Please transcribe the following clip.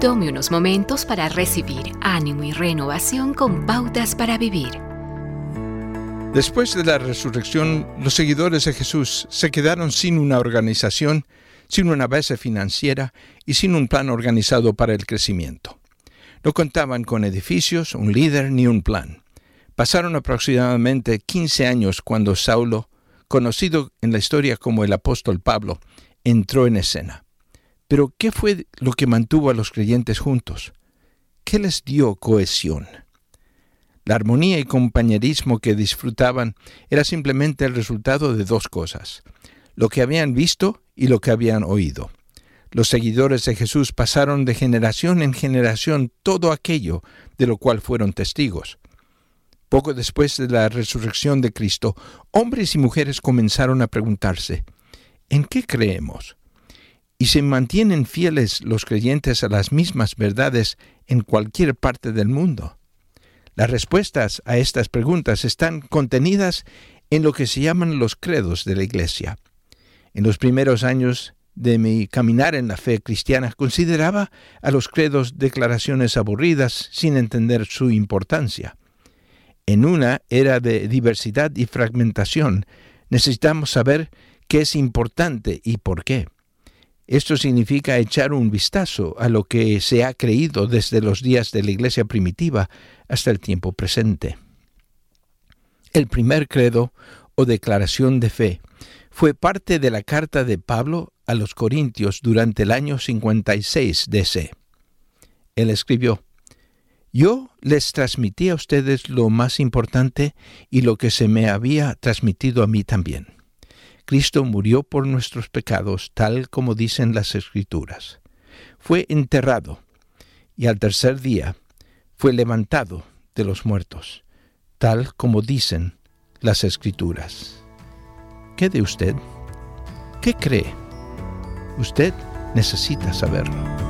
Tome unos momentos para recibir ánimo y renovación con pautas para vivir. Después de la resurrección, los seguidores de Jesús se quedaron sin una organización, sin una base financiera y sin un plan organizado para el crecimiento. No contaban con edificios, un líder ni un plan. Pasaron aproximadamente 15 años cuando Saulo, conocido en la historia como el apóstol Pablo, entró en escena. Pero ¿qué fue lo que mantuvo a los creyentes juntos? ¿Qué les dio cohesión? La armonía y compañerismo que disfrutaban era simplemente el resultado de dos cosas, lo que habían visto y lo que habían oído. Los seguidores de Jesús pasaron de generación en generación todo aquello de lo cual fueron testigos. Poco después de la resurrección de Cristo, hombres y mujeres comenzaron a preguntarse, ¿en qué creemos? ¿Y se mantienen fieles los creyentes a las mismas verdades en cualquier parte del mundo? Las respuestas a estas preguntas están contenidas en lo que se llaman los credos de la Iglesia. En los primeros años de mi caminar en la fe cristiana consideraba a los credos declaraciones aburridas sin entender su importancia. En una era de diversidad y fragmentación, necesitamos saber qué es importante y por qué. Esto significa echar un vistazo a lo que se ha creído desde los días de la Iglesia primitiva hasta el tiempo presente. El primer credo o declaración de fe fue parte de la carta de Pablo a los Corintios durante el año 56 DC. Él escribió, Yo les transmití a ustedes lo más importante y lo que se me había transmitido a mí también. Cristo murió por nuestros pecados, tal como dicen las Escrituras. Fue enterrado y al tercer día fue levantado de los muertos, tal como dicen las Escrituras. ¿Qué de usted? ¿Qué cree? Usted necesita saberlo.